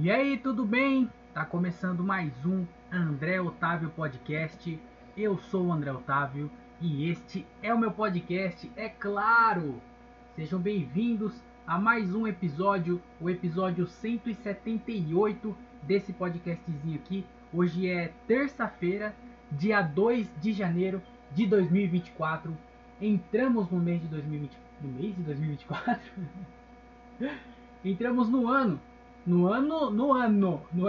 E aí, tudo bem? Tá começando mais um André Otávio Podcast. Eu sou o André Otávio e este é o meu podcast, é claro! Sejam bem-vindos a mais um episódio, o episódio 178 desse podcastzinho aqui. Hoje é terça-feira, dia 2 de janeiro de 2024. Entramos no mês de 2020, no mês de 2024. Entramos no ano no ano. No ano. No,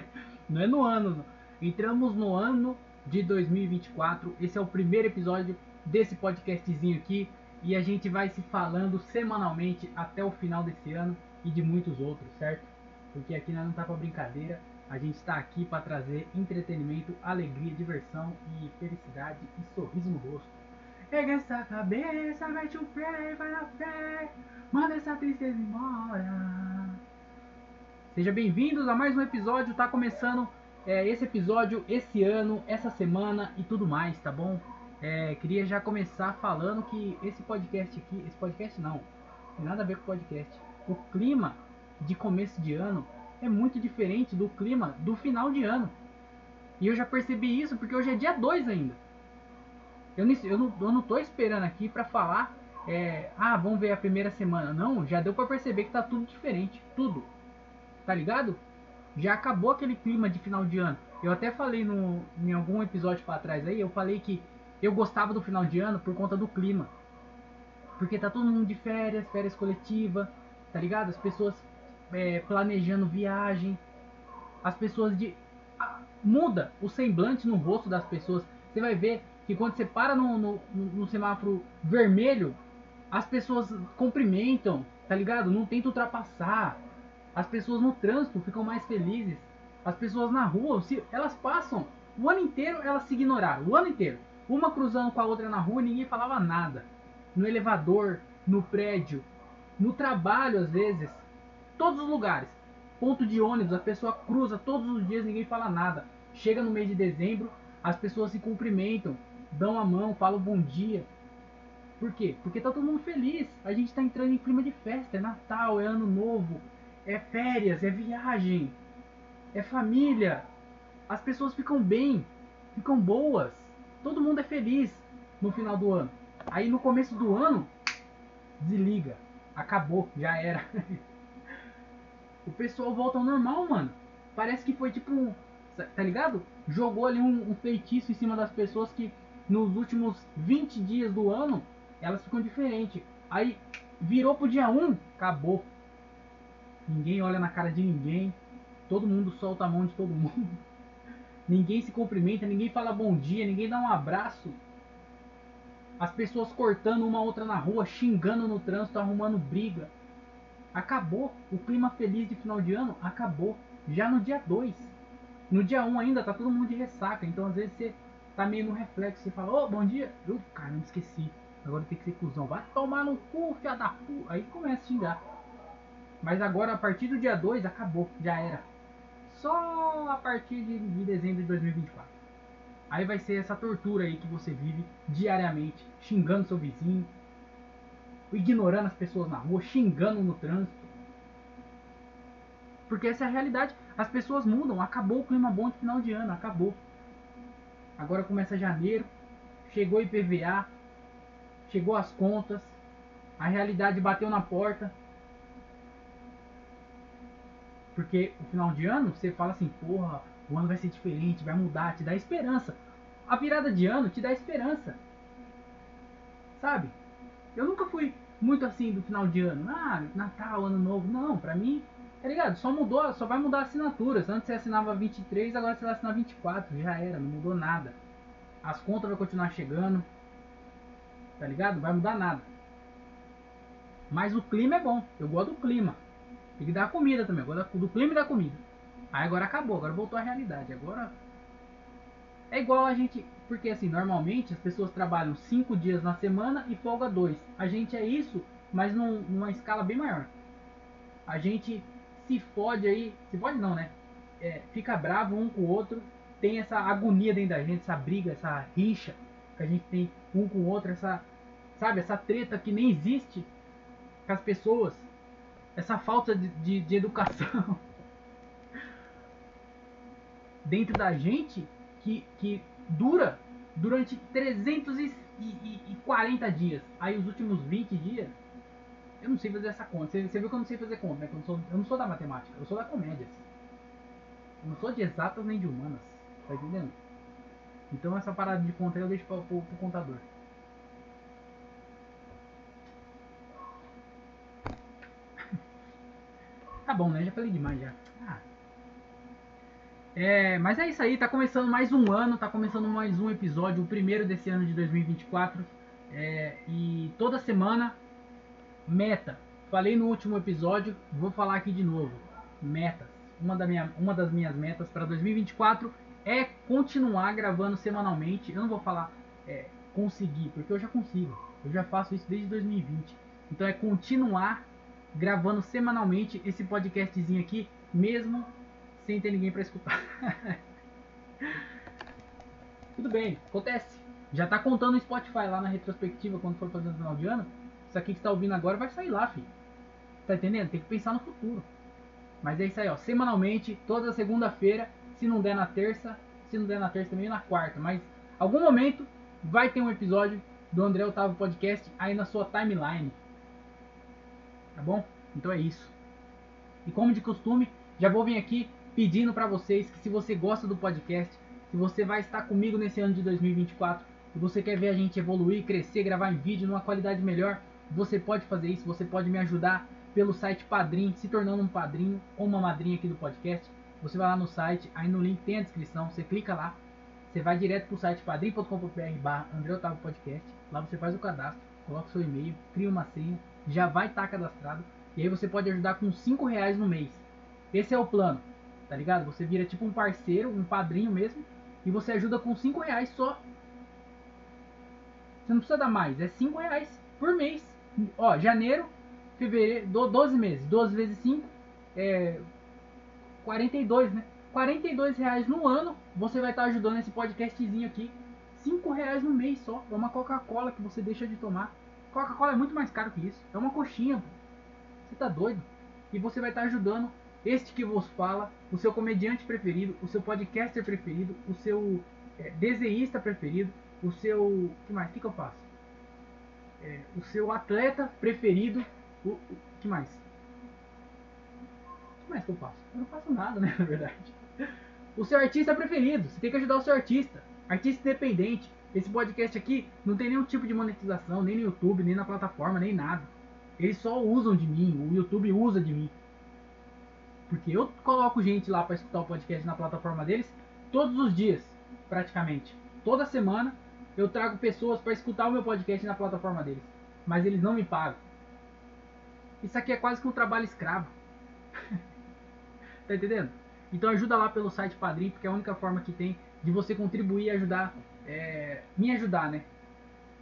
não é no ano. Entramos no ano de 2024. Esse é o primeiro episódio desse podcastzinho aqui. E a gente vai se falando semanalmente até o final desse ano e de muitos outros, certo? Porque aqui não tá pra brincadeira. A gente está aqui para trazer entretenimento, alegria, diversão e felicidade e sorriso no rosto. Pega essa cabeça, mete o pé, vai na fé, manda essa tristeza embora. Sejam bem-vindos a mais um episódio. Tá começando é, esse episódio esse ano, essa semana e tudo mais, tá bom? É, queria já começar falando que esse podcast aqui, esse podcast não, tem nada a ver com podcast. O clima de começo de ano é muito diferente do clima do final de ano. E eu já percebi isso porque hoje é dia 2 ainda. Eu, não, eu, não, eu não tô esperando aqui para falar, é, ah, vamos ver a primeira semana. Não, já deu para perceber que tá tudo diferente. Tudo tá ligado? Já acabou aquele clima de final de ano. Eu até falei no, em algum episódio para trás aí, eu falei que eu gostava do final de ano por conta do clima. Porque tá todo mundo de férias, férias coletiva, tá ligado? As pessoas é, planejando viagem, as pessoas de. muda o semblante no rosto das pessoas. Você vai ver que quando você para no, no, no semáforo vermelho, as pessoas cumprimentam, tá ligado? Não tenta ultrapassar. As pessoas no trânsito ficam mais felizes. As pessoas na rua, elas passam o ano inteiro, elas se ignoraram. O ano inteiro. Uma cruzando com a outra na rua, ninguém falava nada. No elevador, no prédio, no trabalho às vezes, todos os lugares. Ponto de ônibus, a pessoa cruza todos os dias, ninguém fala nada. Chega no mês de dezembro, as pessoas se cumprimentam, dão a mão, falam bom dia. Por quê? Porque tá todo mundo feliz. A gente tá entrando em clima de festa, é Natal, é ano novo, é férias, é viagem, é família. As pessoas ficam bem, ficam boas. Todo mundo é feliz no final do ano. Aí no começo do ano, desliga. Acabou, já era. o pessoal volta ao normal, mano. Parece que foi tipo. Tá ligado? Jogou ali um, um feitiço em cima das pessoas que nos últimos 20 dias do ano elas ficam diferentes. Aí virou pro dia 1, acabou. Ninguém olha na cara de ninguém. Todo mundo solta a mão de todo mundo. Ninguém se cumprimenta, ninguém fala bom dia, ninguém dá um abraço. As pessoas cortando uma outra na rua, xingando no trânsito, arrumando briga. Acabou. O clima feliz de final de ano acabou. Já no dia 2. No dia 1 um ainda tá todo mundo de ressaca. Então às vezes você tá meio no reflexo. Você fala, ô, oh, bom dia. Eu, cara, não esqueci. Agora tem que ser cuzão. Vai tomar no cu, filha da puta. Aí começa a xingar. Mas agora, a partir do dia 2, acabou, já era. Só a partir de, de dezembro de 2024. Aí vai ser essa tortura aí que você vive diariamente, xingando seu vizinho, ignorando as pessoas na rua, xingando no trânsito. Porque essa é a realidade. As pessoas mudam, acabou o clima bom de final de ano, acabou. Agora começa janeiro, chegou IPVA, chegou as contas, a realidade bateu na porta, porque o final de ano você fala assim, porra, o ano vai ser diferente, vai mudar, te dá esperança. A virada de ano te dá esperança. Sabe? Eu nunca fui muito assim do final de ano. Ah, Natal, Ano Novo. Não, pra mim, tá ligado? Só mudou, só vai mudar assinaturas. Antes você assinava 23, agora você vai assinar 24. Já era, não mudou nada. As contas vão continuar chegando. Tá ligado? Vai mudar nada. Mas o clima é bom. Eu gosto do clima. Tem que dar comida também. Agora do clima e da comida. Aí agora acabou, agora voltou à realidade. Agora é igual a gente, porque assim, normalmente as pessoas trabalham 5 dias na semana e folga 2. A gente é isso, mas num, numa escala bem maior. A gente se fode aí, se pode não, né? É, fica bravo um com o outro, tem essa agonia dentro da gente, essa briga, essa rixa que a gente tem um com o outro, essa, sabe, essa treta que nem existe com as pessoas essa falta de, de, de educação. dentro da gente que, que dura durante 340 dias. Aí os últimos 20 dias, eu não sei fazer essa conta. Você, você viu que eu não sei fazer conta, né? Eu não, sou, eu não sou da matemática, eu sou da comédia. Eu não sou de exatas nem de humanas. Tá entendendo? Então essa parada de conta eu deixo para o contador. Tá bom, né? Já falei demais já. Ah. É, mas é isso aí, tá começando mais um ano, tá começando mais um episódio, o primeiro desse ano de 2024. É, e toda semana, meta. Falei no último episódio, vou falar aqui de novo. Metas. Uma, da minha, uma das minhas metas para 2024 é continuar gravando semanalmente. Eu não vou falar é, conseguir, porque eu já consigo. Eu já faço isso desde 2020. Então é continuar gravando semanalmente esse podcastzinho aqui, mesmo sem ter ninguém para escutar. Tudo bem, acontece. Já tá contando o Spotify lá na retrospectiva quando for final de ano. Isso aqui que está ouvindo agora vai sair lá, filho. Tá entendendo? Tem que pensar no futuro. Mas é isso aí, ó. Semanalmente, toda segunda-feira. Se não der na terça, se não der na terça também na quarta. Mas algum momento vai ter um episódio do André Otávio Podcast aí na sua timeline. Tá bom? Então é isso. E como de costume, já vou vir aqui pedindo para vocês que se você gosta do podcast, se você vai estar comigo nesse ano de 2024 e você quer ver a gente evoluir, crescer, gravar em vídeo numa qualidade melhor, você pode fazer isso, você pode me ajudar pelo site Padrim, se tornando um padrinho ou uma madrinha aqui do podcast. Você vai lá no site, aí no link tem a descrição, você clica lá, você vai direto pro site padrim.com.br barra André Otávio Podcast, lá você faz o cadastro, coloca o seu e-mail, cria uma senha, já vai estar cadastrado, e aí você pode ajudar com 5 reais no mês. Esse é o plano tá ligado? Você vira tipo um parceiro, um padrinho mesmo, e você ajuda com 5 reais só. Você não precisa dar mais, é 5 reais por mês. Ó, janeiro, fevereiro, 12 meses, 12 vezes 5 é 42, né? 42 reais no ano, você vai estar tá ajudando esse podcastzinho aqui. 5 reais no mês só. É uma Coca-Cola que você deixa de tomar. Coca-Cola é muito mais caro que isso. É uma coxinha. Você tá doido? E você vai estar tá ajudando este que vos fala, o seu comediante preferido, o seu podcaster preferido, o seu é, desenhista preferido, o seu. O que mais? O que, que eu faço? É, o seu atleta preferido. O, o que mais? O que mais que eu faço? Eu não faço nada, né? Na verdade. O seu artista preferido. Você tem que ajudar o seu artista. Artista independente. Esse podcast aqui não tem nenhum tipo de monetização, nem no YouTube, nem na plataforma, nem nada. Eles só usam de mim. O YouTube usa de mim. Porque eu coloco gente lá para escutar o podcast na plataforma deles todos os dias, praticamente. Toda semana eu trago pessoas para escutar o meu podcast na plataforma deles. Mas eles não me pagam. Isso aqui é quase que um trabalho escravo. tá entendendo? Então ajuda lá pelo site Padrim, porque é a única forma que tem de você contribuir e ajudar, é, me ajudar, né?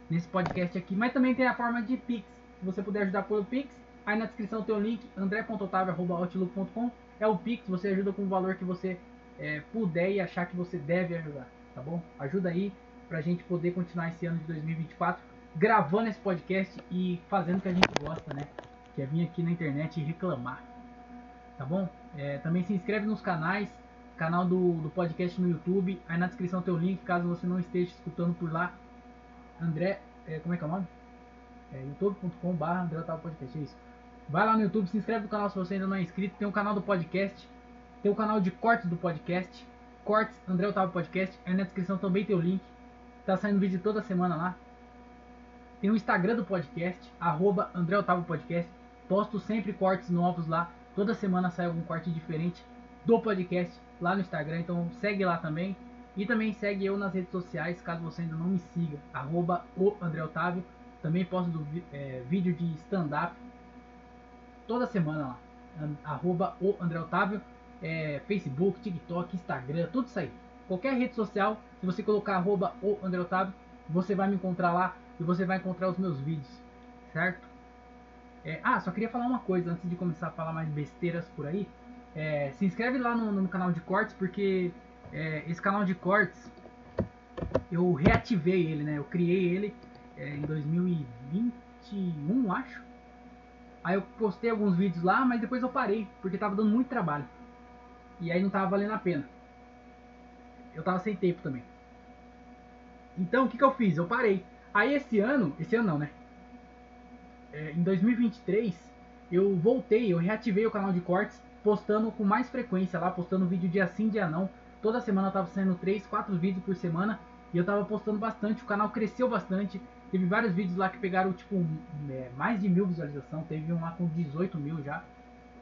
Nesse podcast aqui. Mas também tem a forma de Pix. Se você puder ajudar pelo Pix, Aí na descrição tem o link andré.otavio.outlook.com É o Pix, você ajuda com o valor que você é, puder e achar que você deve ajudar, tá bom? Ajuda aí pra gente poder continuar esse ano de 2024 gravando esse podcast e fazendo o que a gente gosta, né? Que é vir aqui na internet e reclamar, tá bom? É, também se inscreve nos canais, canal do, do podcast no YouTube. Aí na descrição tem o link, caso você não esteja escutando por lá. André, é, como é que é o nome? É, youtube.com.br André Podcast, é isso. Vai lá no YouTube, se inscreve no canal se você ainda não é inscrito. Tem o canal do podcast, tem o canal de cortes do podcast, Cortes André Otávio Podcast. Aí na descrição também tem o link. Tá saindo vídeo toda semana lá. Tem o Instagram do podcast, arroba André Otávio Podcast. Posto sempre cortes novos lá. Toda semana sai algum corte diferente do podcast lá no Instagram. Então segue lá também. E também segue eu nas redes sociais, caso você ainda não me siga. Arroba o André Otávio. Também posto do, é, vídeo de stand-up toda semana lá. Arroba o André Otávio, é, Facebook, TikTok, Instagram, tudo isso aí. Qualquer rede social, se você colocar arroba o André Otávio, você vai me encontrar lá e você vai encontrar os meus vídeos, certo? É, ah, só queria falar uma coisa antes de começar a falar mais besteiras por aí. É, se inscreve lá no, no, canal de cortes, porque é, esse canal de cortes eu reativei ele, né? Eu criei ele é, em 2021, acho. Aí eu postei alguns vídeos lá, mas depois eu parei, porque tava dando muito trabalho. E aí não tava valendo a pena. eu tava sem tempo também. Então, o que, que eu fiz? Eu parei. Aí esse ano, esse ano não, né? É, em 2023, eu voltei, eu reativei o canal de cortes, postando com mais frequência lá, postando vídeo dia sim, dia não. Toda semana eu tava saindo 3, 4 vídeos por semana e eu tava postando bastante, o canal cresceu bastante. Teve vários vídeos lá que pegaram tipo é, mais de mil visualizações, teve um lá com 18 mil já,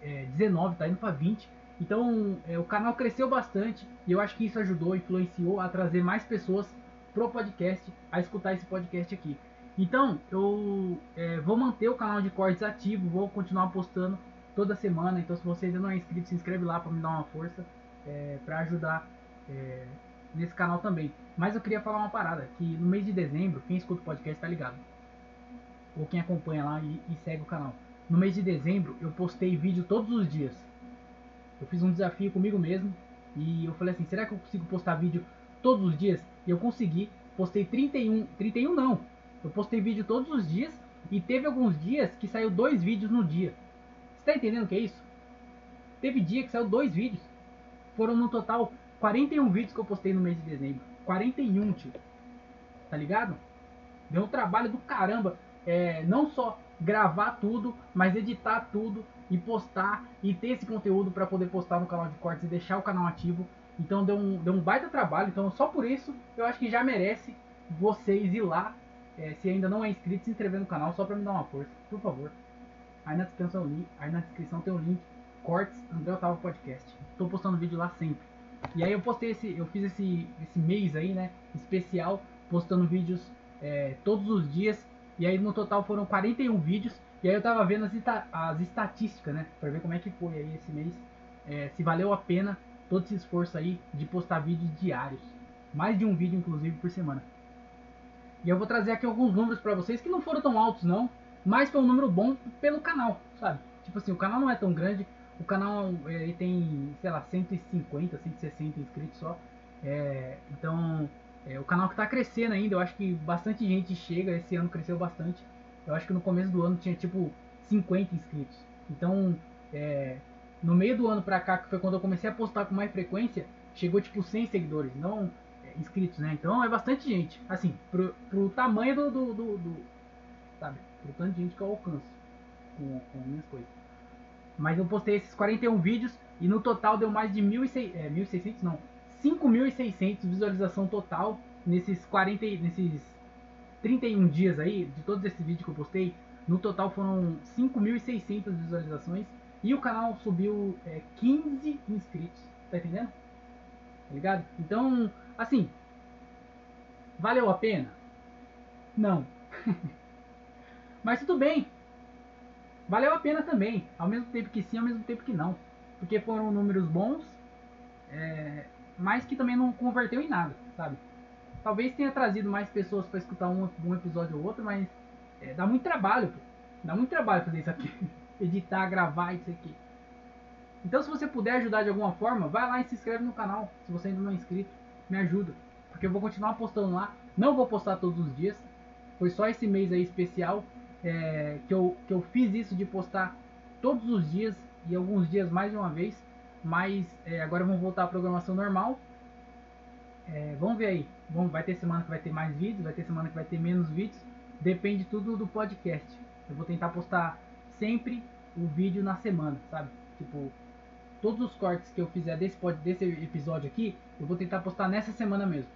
é, 19, tá indo pra 20. Então é, o canal cresceu bastante e eu acho que isso ajudou, influenciou a trazer mais pessoas pro podcast, a escutar esse podcast aqui. Então eu é, vou manter o canal de cortes ativo, vou continuar postando toda semana. Então se você ainda não é inscrito, se inscreve lá para me dar uma força, é, para ajudar é, nesse canal também. Mas eu queria falar uma parada, que no mês de dezembro, quem escuta o podcast tá ligado. Ou quem acompanha lá e, e segue o canal. No mês de dezembro eu postei vídeo todos os dias. Eu fiz um desafio comigo mesmo e eu falei assim, será que eu consigo postar vídeo todos os dias? E eu consegui. Postei 31, 31 não. Eu postei vídeo todos os dias e teve alguns dias que saiu dois vídeos no dia. Tá entendendo o que é isso? Teve dia que saiu dois vídeos. Foram no total 41 vídeos que eu postei no mês de dezembro. 41, tio. Tá ligado? Deu um trabalho do caramba. É, não só gravar tudo, mas editar tudo e postar e ter esse conteúdo para poder postar no canal de cortes e deixar o canal ativo. Então deu um, deu um baita trabalho. Então só por isso eu acho que já merece vocês ir lá. É, se ainda não é inscrito, se inscrever no canal só para me dar uma força, por favor. Aí na descrição, aí na descrição tem o link Cortes André Otávio Podcast. Tô postando vídeo lá sempre. E aí eu postei esse, eu fiz esse, esse mês aí, né, especial, postando vídeos é, todos os dias. E aí no total foram 41 vídeos. E aí eu tava vendo as, as estatísticas, né, pra ver como é que foi aí esse mês. É, se valeu a pena todo esse esforço aí de postar vídeos diários. Mais de um vídeo, inclusive, por semana. E eu vou trazer aqui alguns números para vocês que não foram tão altos, não. Mas foi um número bom pelo canal, sabe? Tipo assim, o canal não é tão grande. O canal ele tem, sei lá, 150, 160 inscritos só. É, então, é, o canal que está crescendo ainda, eu acho que bastante gente chega. Esse ano cresceu bastante. Eu acho que no começo do ano tinha tipo 50 inscritos. Então, é, no meio do ano pra cá, que foi quando eu comecei a postar com mais frequência, chegou tipo 100 seguidores, não é, inscritos, né? Então é bastante gente. Assim, pro, pro tamanho do, do, do, do sabe? Pro tanto de gente que eu alcanço com, com minhas coisas. Mas eu postei esses 41 vídeos e no total deu mais de 1.600, é, 1.600 não, 5.600 visualização total nesses 40, nesses 31 dias aí, de todos esses vídeos que eu postei, no total foram 5.600 visualizações e o canal subiu é, 15 inscritos, tá entendendo? Tá ligado? Então, assim, valeu a pena? Não. Mas tudo bem, valeu a pena também. Ao mesmo tempo que sim, ao mesmo tempo que não. Porque foram números bons, é, mas que também não converteu em nada, sabe? Talvez tenha trazido mais pessoas para escutar um, um, episódio ou outro, mas é, dá muito trabalho, pô. Dá muito trabalho fazer isso aqui. Editar, gravar isso aqui. Então se você puder ajudar de alguma forma, vai lá e se inscreve no canal. Se você ainda não é inscrito, me ajuda. Porque eu vou continuar postando lá. Não vou postar todos os dias. Foi só esse mês aí especial é, que, eu, que eu fiz isso de postar todos os dias e alguns dias mais de uma vez. Mas é, agora vamos voltar à programação normal. É, vamos ver aí. Vamos, vai ter semana que vai ter mais vídeos, vai ter semana que vai ter menos vídeos. Depende tudo do podcast. Eu vou tentar postar sempre o vídeo na semana, sabe? Tipo, todos os cortes que eu fizer desse, desse episódio aqui, eu vou tentar postar nessa semana mesmo.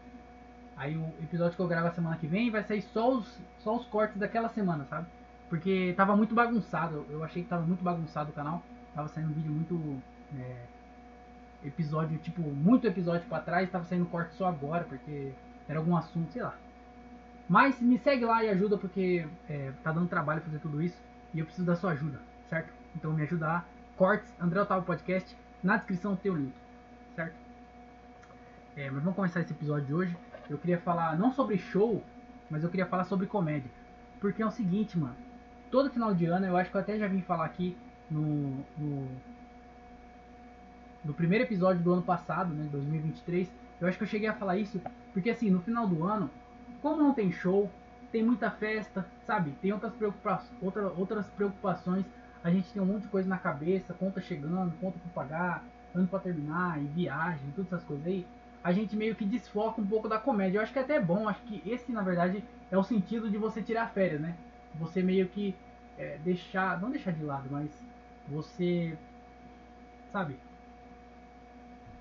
Aí o episódio que eu gravo a semana que vem vai sair só os, só os cortes daquela semana, sabe? Porque tava muito bagunçado. Eu achei que tava muito bagunçado o canal. Tava saindo um vídeo muito. É, episódio, tipo, muito episódio para trás. Tava saindo corte só agora, porque era algum assunto, sei lá. Mas me segue lá e ajuda, porque é, tá dando trabalho fazer tudo isso. E eu preciso da sua ajuda, certo? Então me ajuda. Cortes, André Otávio Podcast. Na descrição tem o link, certo? É, mas vamos começar esse episódio de hoje eu queria falar não sobre show, mas eu queria falar sobre comédia. Porque é o seguinte, mano. Todo final de ano, eu acho que eu até já vim falar aqui no, no, no primeiro episódio do ano passado, né, 2023. Eu acho que eu cheguei a falar isso, porque assim, no final do ano, como não tem show, tem muita festa, sabe? Tem outras, preocupa outra, outras preocupações. A gente tem um monte de coisa na cabeça, conta chegando, conta pra pagar, ano pra terminar, e viagem, todas essas coisas aí. A gente meio que desfoca um pouco da comédia. Eu acho que é até bom, acho que esse na verdade é o sentido de você tirar férias, né? Você meio que é, deixar, não deixar de lado, mas você, sabe,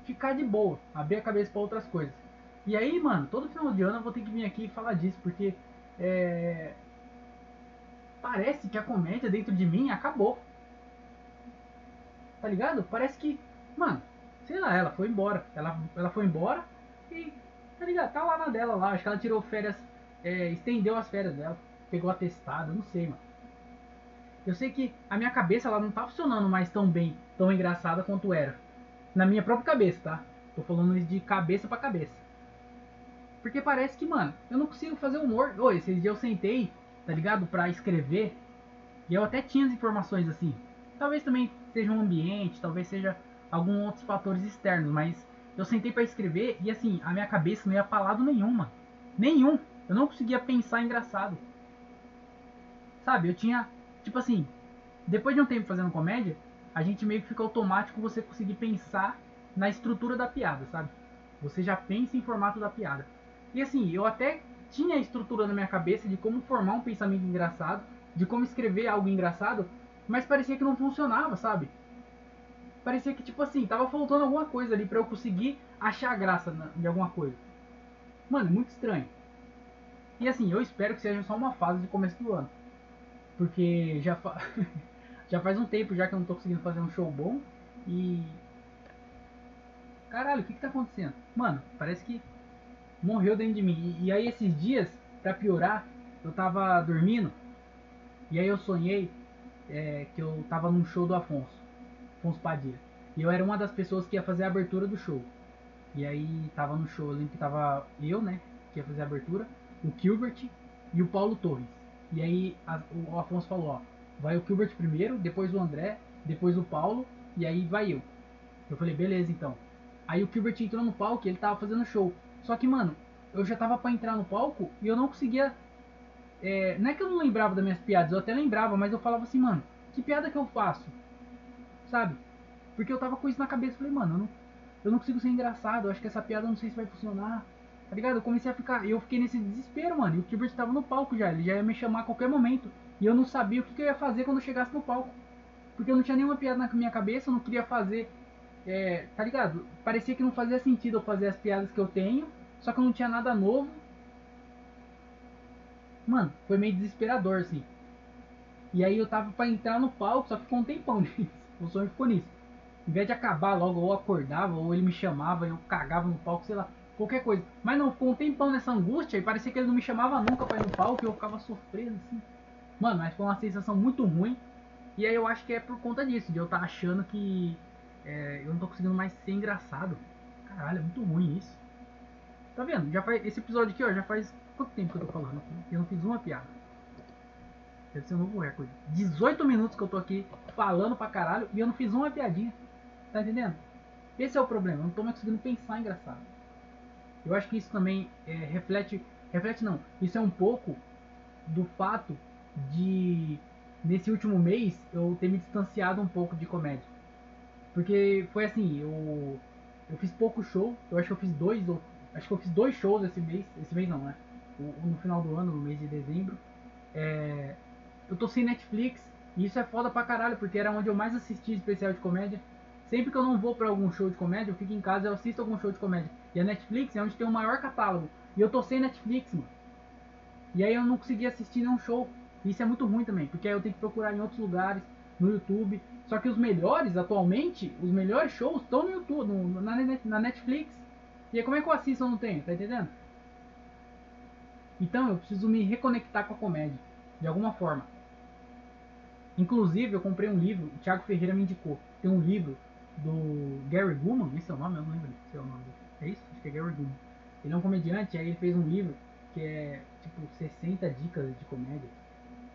ficar de boa, abrir a cabeça para outras coisas. E aí, mano, todo final de ano eu vou ter que vir aqui e falar disso, porque é, parece que a comédia dentro de mim acabou. Tá ligado? Parece que, mano, sei lá, ela foi embora. Ela, ela foi embora e, tá ligado? Tá lá na dela lá. Acho que ela tirou férias, é, estendeu as férias dela, pegou atestado, não sei, mano. Eu sei que a minha cabeça ela não tá funcionando mais tão bem, tão engraçada quanto era. Na minha própria cabeça, tá? Tô falando de cabeça para cabeça. Porque parece que, mano, eu não consigo fazer humor. Oi, esses dias eu sentei, tá ligado? Pra escrever. E eu até tinha as informações assim. Talvez também seja um ambiente, talvez seja alguns outros fatores externos, mas eu sentei para escrever e assim, a minha cabeça não ia pra lado nenhum, mano. Nenhum. Eu não conseguia pensar engraçado. Sabe, eu tinha, tipo assim, depois de um tempo fazendo comédia, a gente meio que fica automático você conseguir pensar na estrutura da piada, sabe? Você já pensa em formato da piada. E assim, eu até tinha a estrutura na minha cabeça de como formar um pensamento engraçado, de como escrever algo engraçado, mas parecia que não funcionava, sabe? Parecia que, tipo assim, tava faltando alguma coisa ali para eu conseguir achar graça de alguma coisa. Mano, muito estranho. E assim, eu espero que seja só uma fase de começo do ano. Porque já, fa... já faz um tempo já que eu não tô conseguindo fazer um show bom. E. Caralho, o que que tá acontecendo? Mano, parece que morreu dentro de mim. E, e aí esses dias, pra piorar, eu tava dormindo. E aí eu sonhei é, que eu tava num show do Afonso. Afonso Padilha. E eu era uma das pessoas que ia fazer a abertura do show. E aí tava no show, eu lembro que tava eu, né, que ia fazer a abertura, o Gilbert e o Paulo Torres. E aí a, o Afonso falou, ó, vai o Gilbert primeiro, depois o André, depois o Paulo, e aí vai eu. Eu falei, beleza então. Aí o Gilbert entrou no palco e ele tava fazendo show. Só que, mano, eu já tava para entrar no palco e eu não conseguia. É, não é que eu não lembrava das minhas piadas, eu até lembrava, mas eu falava assim, mano, que piada que eu faço? Sabe? Porque eu tava com isso na cabeça, falei, mano, eu não, eu não consigo ser engraçado, eu acho que essa piada não sei se vai funcionar. Tá ligado? Eu comecei a ficar. Eu fiquei nesse desespero, mano. E o Kibert tava no palco já, ele já ia me chamar a qualquer momento. E eu não sabia o que, que eu ia fazer quando eu chegasse no palco. Porque eu não tinha nenhuma piada na minha cabeça, eu não queria fazer. É, tá ligado? Parecia que não fazia sentido eu fazer as piadas que eu tenho só que não tinha nada novo. Mano, foi meio desesperador, assim. E aí eu tava pra entrar no palco, só ficou um tempão nisso. O sonho ficou nisso. Em vez de acabar logo, ou acordava, ou ele me chamava, eu cagava no palco, sei lá, qualquer coisa. Mas não, ficou um tempão nessa angústia e parecia que ele não me chamava nunca pra ir no palco e eu ficava surpreso, assim. Mano, mas foi uma sensação muito ruim. E aí eu acho que é por conta disso, de eu estar tá achando que é, eu não tô conseguindo mais ser engraçado. Caralho, é muito ruim isso. Tá vendo? Já faz, esse episódio aqui, ó, já faz quanto tempo que eu tô falando? Eu não fiz uma piada. Deve ser um novo recorde. 18 minutos que eu tô aqui falando pra caralho e eu não fiz uma piadinha. Tá entendendo? Esse é o problema, eu não tô mais conseguindo pensar engraçado. Eu acho que isso também é, reflete. Reflete não. Isso é um pouco do fato de nesse último mês eu ter me distanciado um pouco de comédia. Porque foi assim, eu, eu fiz pouco show, eu acho que eu fiz dois ou Acho que eu fiz dois shows esse mês. Esse mês não, né? No final do ano, no mês de dezembro. É, eu tô sem Netflix. E isso é foda pra caralho, porque era onde eu mais assisti especial de comédia. Sempre que eu não vou pra algum show de comédia, eu fico em casa e eu assisto algum show de comédia. E a Netflix é onde tem o maior catálogo. E eu tô sem Netflix, mano. E aí eu não consegui assistir nenhum show. Isso é muito ruim também, porque aí eu tenho que procurar em outros lugares, no YouTube. Só que os melhores, atualmente, os melhores shows estão no YouTube, no, na, na Netflix. E aí, como é que eu assisto eu não tenho? Tá entendendo? Então eu preciso me reconectar com a comédia, de alguma forma. Inclusive, eu comprei um livro, o Thiago Ferreira me indicou. Tem um livro do Gary Gulman, esse é o nome? Eu não lembro se é o nome. É isso? Acho que é Gary Gulman. Ele é um comediante, aí ele fez um livro que é tipo 60 dicas de comédia.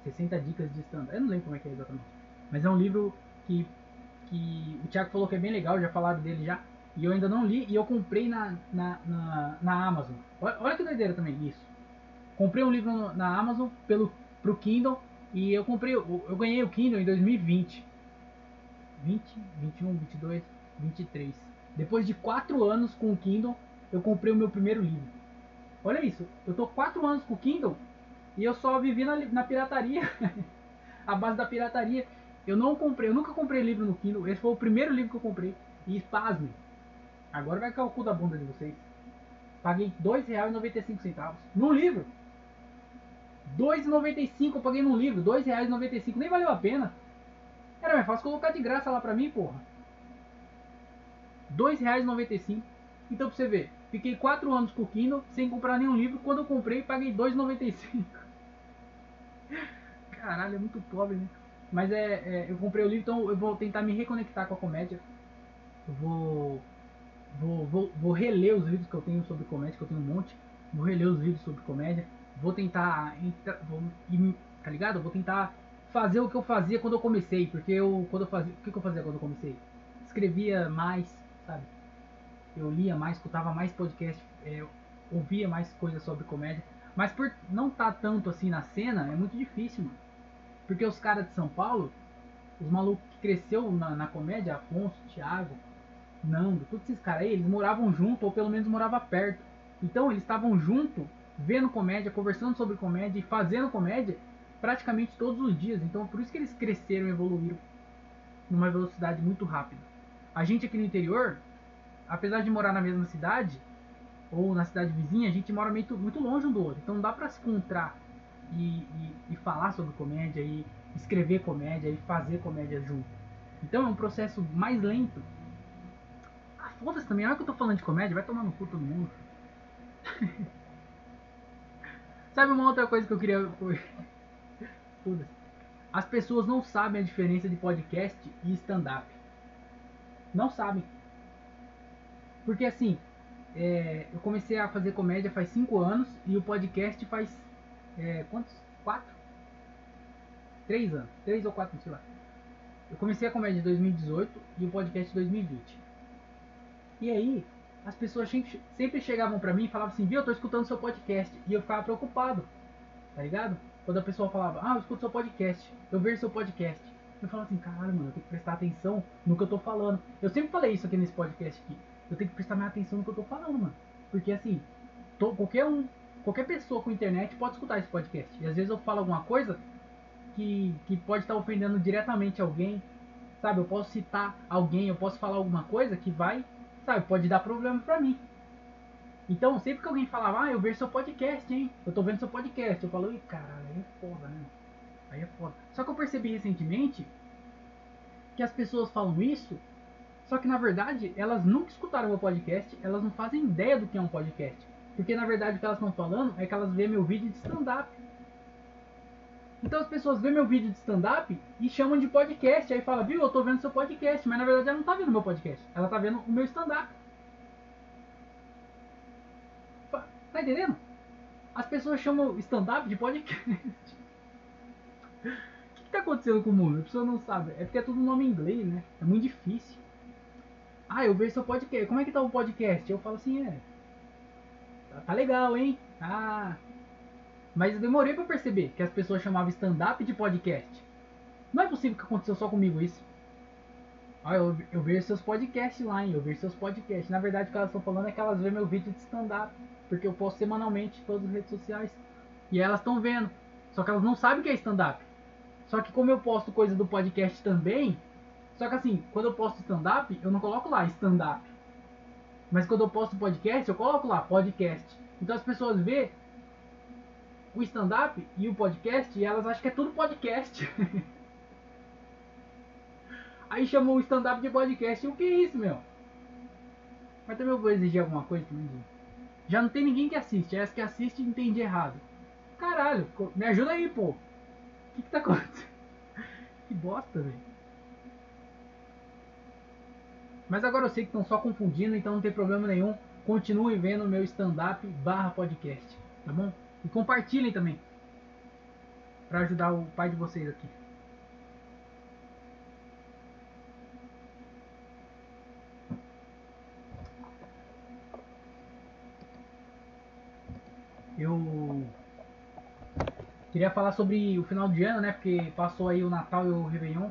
60 dicas de stand-up. Eu não lembro como é que é exatamente. Mas é um livro que, que o Thiago falou que é bem legal, já falaram dele já. E eu ainda não li e eu comprei na, na, na, na Amazon. Olha, olha, que doideira também isso. Comprei um livro na Amazon pelo, pro Kindle e eu comprei, eu, ganhei o Kindle em 2020. 20, 21, 22, 23. Depois de 4 anos com o Kindle, eu comprei o meu primeiro livro. Olha isso, eu tô quatro anos com o Kindle e eu só vivi na, na pirataria. a base da pirataria. Eu não comprei, eu nunca comprei livro no Kindle. Esse foi o primeiro livro que eu comprei. E pasme. Agora vai cu da bunda de vocês. Paguei R$ 2,95 num livro. R$ 2,95 eu paguei num livro. R$ 2,95. Nem valeu a pena. Era mais fácil colocar de graça lá pra mim, porra. R$ 2,95. Então pra você ver, fiquei 4 anos com o Kindle sem comprar nenhum livro. Quando eu comprei, paguei R$ 2,95. Caralho, é muito pobre, né? Mas é, é, eu comprei o livro, então eu vou tentar me reconectar com a comédia. Eu vou, vou, vou, vou reler os livros que eu tenho sobre comédia, que eu tenho um monte. Vou reler os livros sobre comédia. Vou tentar, vou, tá ligado? Vou tentar fazer o que eu fazia quando eu comecei, porque eu quando eu fazia, o que, eu fazia quando eu comecei? Escrevia mais, sabe? Eu lia mais, escutava mais podcast, é, ouvia mais coisas sobre comédia. Mas por não estar tá tanto assim na cena, é muito difícil, mano. Porque os caras de São Paulo, os malucos que cresceu na, na comédia, Afonso, Thiago, Nando, todos esses caras aí, eles moravam junto ou pelo menos moravam perto. Então eles estavam junto, vendo comédia, conversando sobre comédia e fazendo comédia praticamente todos os dias. Então por isso que eles cresceram e evoluíram numa velocidade muito rápida. A gente aqui no interior, apesar de morar na mesma cidade ou na cidade vizinha, a gente mora muito, muito longe um do outro. Então não dá pra se encontrar e, e, e falar sobre comédia, e escrever comédia, e fazer comédia junto. Então é um processo mais lento. Ah, foda-se também, olha que eu tô falando de comédia, vai tomar no cu todo mundo. Sabe uma outra coisa que eu queria. As pessoas não sabem a diferença de podcast e stand-up. Não sabem. Porque assim, é, eu comecei a fazer comédia faz 5 anos e o podcast faz é, quantos? Quatro? Três anos. Três ou quatro, sei lá. Eu comecei a comédia em 2018 e o podcast em 2020. E aí, as pessoas sempre chegavam pra mim e falavam assim, viu, eu tô escutando seu podcast. E eu ficava preocupado, tá ligado? Quando a pessoa falava, ah, eu escuto seu podcast, eu vejo seu podcast. Eu falava assim, caralho, mano, eu tenho que prestar atenção no que eu tô falando. Eu sempre falei isso aqui nesse podcast aqui. Eu tenho que prestar mais atenção no que eu tô falando, mano. Porque assim, tô, qualquer um qualquer pessoa com internet pode escutar esse podcast. E às vezes eu falo alguma coisa que, que pode estar ofendendo diretamente alguém, sabe? Eu posso citar alguém, eu posso falar alguma coisa que vai, sabe? Pode dar problema pra mim. Então, sempre que alguém falava, ah, eu vejo seu podcast, hein? Eu tô vendo seu podcast. Eu falo, ih, caralho, aí é foda, né? Aí é foda. Só que eu percebi recentemente que as pessoas falam isso, só que na verdade elas nunca escutaram meu podcast, elas não fazem ideia do que é um podcast. Porque na verdade o que elas estão falando é que elas vêem meu vídeo de stand-up. Então as pessoas vêem meu vídeo de stand-up e chamam de podcast. Aí fala, viu, eu tô vendo seu podcast. Mas na verdade ela não tá vendo meu podcast. Ela tá vendo o meu stand-up. Tá entendendo? As pessoas chamam stand-up de podcast. o que, que tá acontecendo com o mundo? A pessoa não sabe. É porque é tudo nome em inglês, né? É muito difícil. Ah, eu vejo seu podcast. Como é que tá o podcast? Eu falo assim, é. Tá legal, hein? Ah. Mas eu demorei para perceber que as pessoas chamavam stand-up de podcast. Não é possível que aconteceu só comigo isso. Ah, eu, eu vejo seus podcasts lá, hein? Eu vejo seus podcasts. Na verdade, o que elas estão falando é que elas veem meu vídeo de stand-up. Porque eu posto semanalmente em todas as redes sociais. E elas estão vendo. Só que elas não sabem o que é stand-up. Só que como eu posto coisa do podcast também. Só que assim, quando eu posto stand-up, eu não coloco lá stand-up. Mas quando eu posto podcast, eu coloco lá podcast. Então as pessoas vê o stand-up e o podcast e elas acham que é tudo podcast. Aí chamou o stand-up de podcast. O que é isso, meu? Mas também eu vou exigir alguma coisa também. Já não tem ninguém que assiste. É essa que assiste entende errado. Caralho, me ajuda aí, pô. O que, que tá acontecendo? Que bosta, velho. Mas agora eu sei que estão só confundindo, então não tem problema nenhum. Continue vendo o meu stand-up barra podcast, tá bom? E compartilhem também. Para ajudar o pai de vocês aqui. Eu queria falar sobre o final de ano, né? Porque passou aí o Natal e o Réveillon.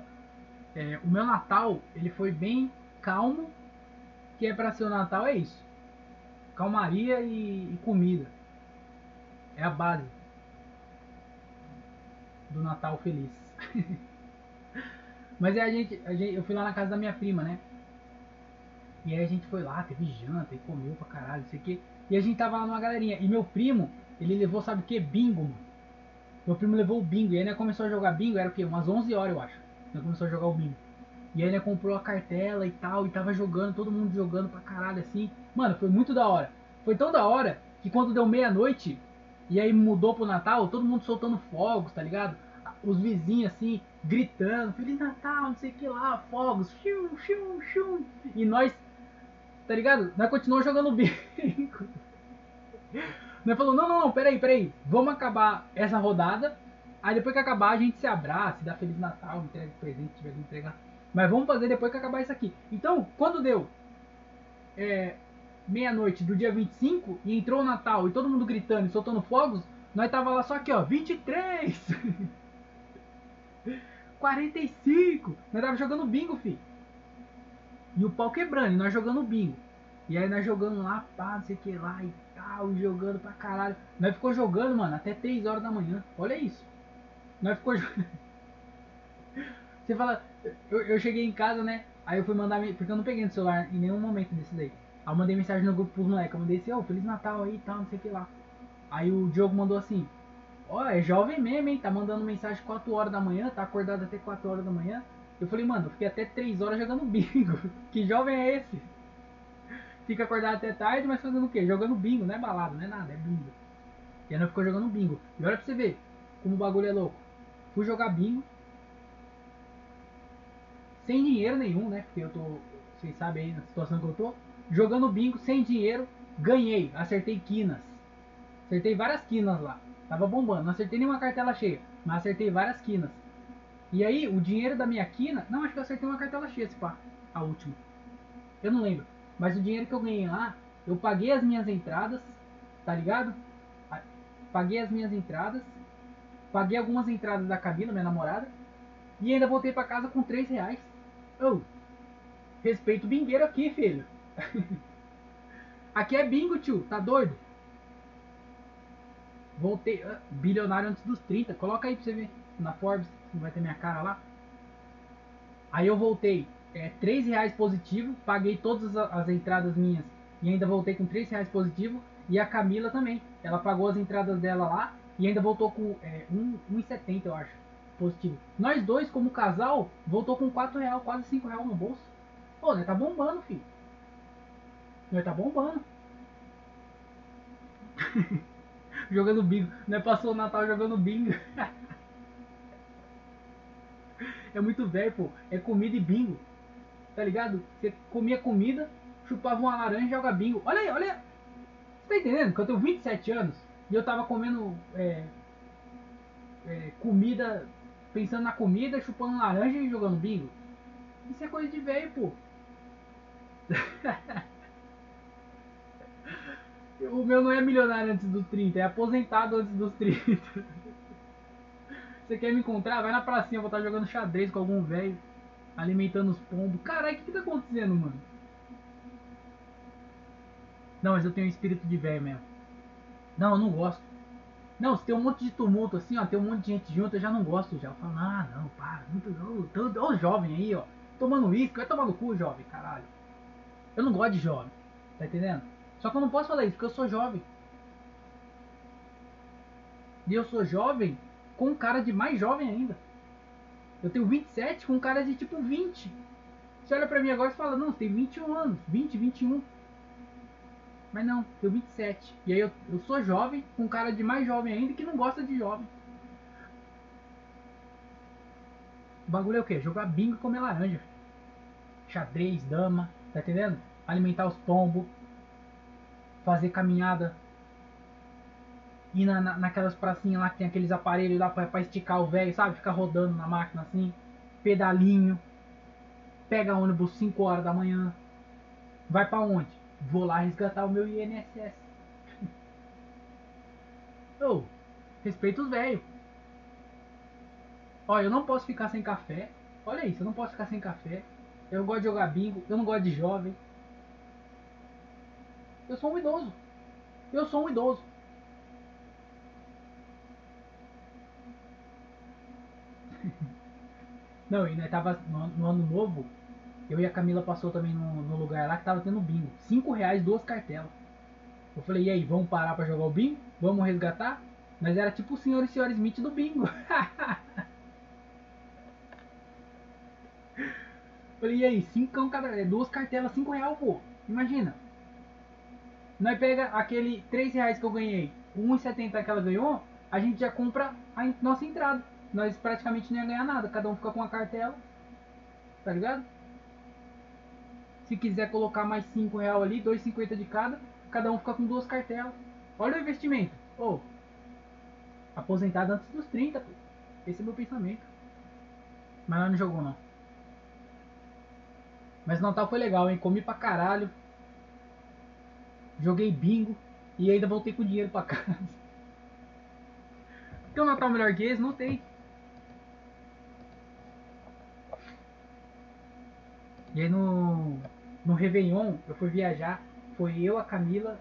É, o meu Natal, ele foi bem calmo, que é para ser o Natal, é isso. calmaria e, e comida. É a base do Natal feliz. Mas é a gente, a gente, eu fui lá na casa da minha prima, né? E aí a gente foi lá, teve janta e comeu pra caralho, não sei o que. E a gente tava lá numa galerinha. E meu primo, ele levou, sabe o que? Bingo, mano. Meu primo levou o bingo. E aí né, começou a jogar bingo, era o quê? Umas 11 horas, eu acho. Ele começou a jogar o bingo. E aí ele comprou a cartela e tal, e tava jogando, todo mundo jogando pra caralho assim. Mano, foi muito da hora. Foi tão da hora que quando deu meia-noite, e aí mudou pro Natal, todo mundo soltando fogos, tá ligado? Os vizinhos assim, gritando, Feliz Natal, não sei o que lá, fogos, xiu, xiu, xiu. E nós, tá ligado? Nós continuamos jogando bingo. Nós falou, não, não, não, peraí, peraí, vamos acabar essa rodada. Aí depois que acabar a gente se abraça, dá Feliz Natal, entrega presente, tiver que entregar. Mas vamos fazer depois que acabar isso aqui. Então, quando deu é, meia-noite do dia 25 e entrou o Natal e todo mundo gritando e soltando fogos, nós tava lá só aqui, ó, 23! 45! Nós tava jogando bingo, fi. E o pau quebrando, e nós jogando bingo. E aí nós jogando lá, pá, não sei o que lá e tal, jogando pra caralho. Nós ficou jogando, mano, até 3 horas da manhã. Olha isso. Nós ficou jogando. Você fala, eu, eu cheguei em casa, né? Aí eu fui mandar, porque eu não peguei no celular em nenhum momento desse daí. Aí eu mandei mensagem no grupo pros moleques, eu mandei assim, ô, oh, Feliz Natal aí e tal, não sei o que lá. Aí o Diogo mandou assim, ó, oh, é jovem mesmo, hein? Tá mandando mensagem 4 horas da manhã, tá acordado até 4 horas da manhã. Eu falei, mano, eu fiquei até 3 horas jogando bingo. que jovem é esse? Fica acordado até tarde, mas fazendo o quê? Jogando bingo, não é balada, não é nada, é bingo. E aí não ficou jogando bingo. E olha pra você ver como o bagulho é louco. Fui jogar bingo. Sem dinheiro nenhum, né? Porque eu tô. Vocês sabem aí na situação que eu tô jogando bingo sem dinheiro, ganhei, acertei quinas. Acertei várias quinas lá. Tava bombando, não acertei nenhuma cartela cheia, mas acertei várias quinas. E aí, o dinheiro da minha quina, não, acho que eu acertei uma cartela cheia, esse pá, a última. Eu não lembro. Mas o dinheiro que eu ganhei lá, eu paguei as minhas entradas, tá ligado? Paguei as minhas entradas, paguei algumas entradas da Camila, minha namorada, e ainda voltei para casa com 3 reais. Oh, respeito o bingueiro aqui, filho. Aqui é bingo, tio. Tá doido? Voltei. Uh, bilionário antes dos 30. Coloca aí pra você ver. Na Forbes. Vai ter minha cara lá. Aí eu voltei. É, 3 reais positivo. Paguei todas as, as entradas minhas. E ainda voltei com 3 reais positivo. E a Camila também. Ela pagou as entradas dela lá. E ainda voltou com é, 1,70 eu acho. Positivo. Nós dois, como casal, voltou com 4 reais, quase 5 reais no bolso. Pô, né? Tá bombando, filho. Nós tá bombando. jogando bingo. Nós passou o Natal jogando bingo. é muito velho, pô. É comida e bingo. Tá ligado? Você comia comida, chupava uma laranja e joga bingo. Olha aí, olha aí. Você tá entendendo? Que eu tenho 27 anos e eu tava comendo é, é, comida, pensando na comida, chupando laranja e jogando bingo. Isso é coisa de velho, pô. O meu não é milionário antes dos 30, é aposentado antes dos 30. Você quer me encontrar? Vai na pracinha, eu vou estar jogando xadrez com algum velho, alimentando os pombos. Caralho, o que, que tá acontecendo, mano? Não, mas eu tenho um espírito de velho mesmo. Não, eu não gosto. Não, se tem um monte de tumulto assim, ó, tem um monte de gente junto, eu já não gosto já. Eu falo, ah, não, para. Olha o jovem aí, ó. Tomando uísque, vai tomar no cu, jovem, caralho. Eu não gosto de jovem. Tá entendendo? Só que eu não posso falar isso porque eu sou jovem. E eu sou jovem com cara de mais jovem ainda. Eu tenho 27 com cara de tipo 20. Você olha pra mim agora e fala, não, você tem 21 anos, 20, 21. Mas não, tenho 27. E aí eu, eu sou jovem com cara de mais jovem ainda que não gosta de jovem. O bagulho é o quê? Jogar bingo e comer laranja. Xadrez, dama, tá entendendo? Alimentar os pombos, fazer caminhada. Ir na, na, naquelas pracinhas lá que tem aqueles aparelhos lá pra, pra esticar o velho, sabe? Ficar rodando na máquina assim. Pedalinho. Pega ônibus 5 horas da manhã. Vai para onde? Vou lá resgatar o meu INSS. oh, respeito os velhos. Ó, eu não posso ficar sem café. Olha isso, eu não posso ficar sem café. Eu gosto de jogar bingo, eu não gosto de jovem. Eu sou um idoso. Eu sou um idoso. Não, e nós tava no, no, ano novo, eu e a Camila passou também no, no, lugar lá que tava tendo bingo. Cinco reais, duas cartelas. Eu falei, e aí, vamos parar pra jogar o bingo? Vamos resgatar? Mas era tipo o senhor e senhora Smith do bingo. falei, e aí, cinco cada, é duas cartelas, cinco reais, pô. Imagina. Nós pega aquele três reais que eu ganhei, 1,70 que ela ganhou, a gente já compra a nossa entrada nós praticamente não ia ganhar nada. Cada um fica com uma cartela. Tá ligado? Se quiser colocar mais 5 real ali, 2,50 de cada, cada um fica com duas cartelas. Olha o investimento. Oh, aposentado antes dos 30, pô. Esse é meu pensamento. Mas nós não jogou não. Mas o Natal foi legal, hein? Comi pra caralho. Joguei bingo. E ainda voltei com dinheiro pra casa. Tem um Natal melhor que esse? Não tem. E aí no, no Réveillon eu fui viajar, foi eu, a Camila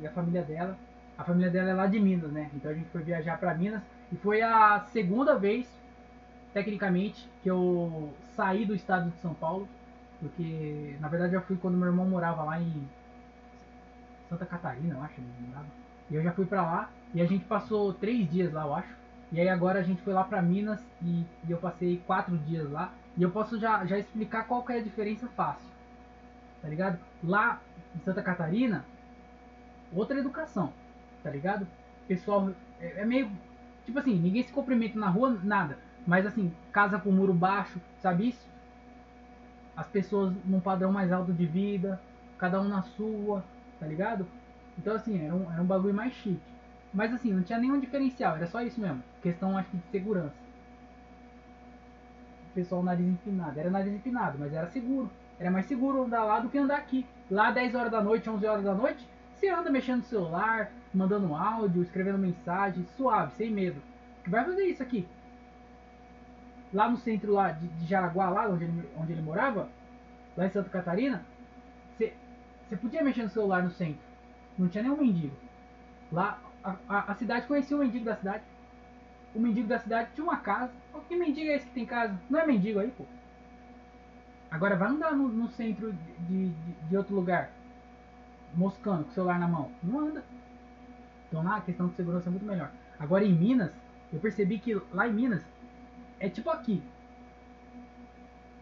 e a família dela. A família dela é lá de Minas, né? Então a gente foi viajar para Minas e foi a segunda vez, tecnicamente, que eu saí do estado de São Paulo. Porque na verdade eu fui quando meu irmão morava lá em Santa Catarina, eu acho, morava. E eu já fui pra lá e a gente passou três dias lá, eu acho. E aí agora a gente foi lá pra Minas e, e eu passei quatro dias lá. E eu posso já, já explicar qual que é a diferença fácil. Tá ligado? Lá em Santa Catarina, outra educação. Tá ligado? Pessoal, é, é meio. Tipo assim, ninguém se cumprimenta na rua, nada. Mas assim, casa com muro baixo, sabe isso? As pessoas num padrão mais alto de vida, cada um na sua, tá ligado? Então assim, era um, era um bagulho mais chique. Mas assim, não tinha nenhum diferencial, era só isso mesmo. Questão acho que de segurança pessoal nariz empinado. Era nariz empinado, mas era seguro. Era mais seguro andar lá do que andar aqui. Lá 10 horas da noite, 11 horas da noite, você anda mexendo no celular, mandando áudio, escrevendo mensagem, suave, sem medo. Que vai fazer isso aqui? Lá no centro lá de, de Jaraguá, lá onde ele, onde ele morava, lá em Santa Catarina, você podia mexer no celular no centro. Não tinha nenhum mendigo. Lá, a, a, a cidade conhecia o mendigo da cidade o mendigo da cidade tinha uma casa. Que mendigo é esse que tem casa? Não é mendigo aí, pô. Agora vai andar no, no centro de, de, de, outro lugar, moscando com o celular na mão. Não anda. Então lá a questão de segurança é muito melhor. Agora em Minas, eu percebi que lá em Minas é tipo aqui.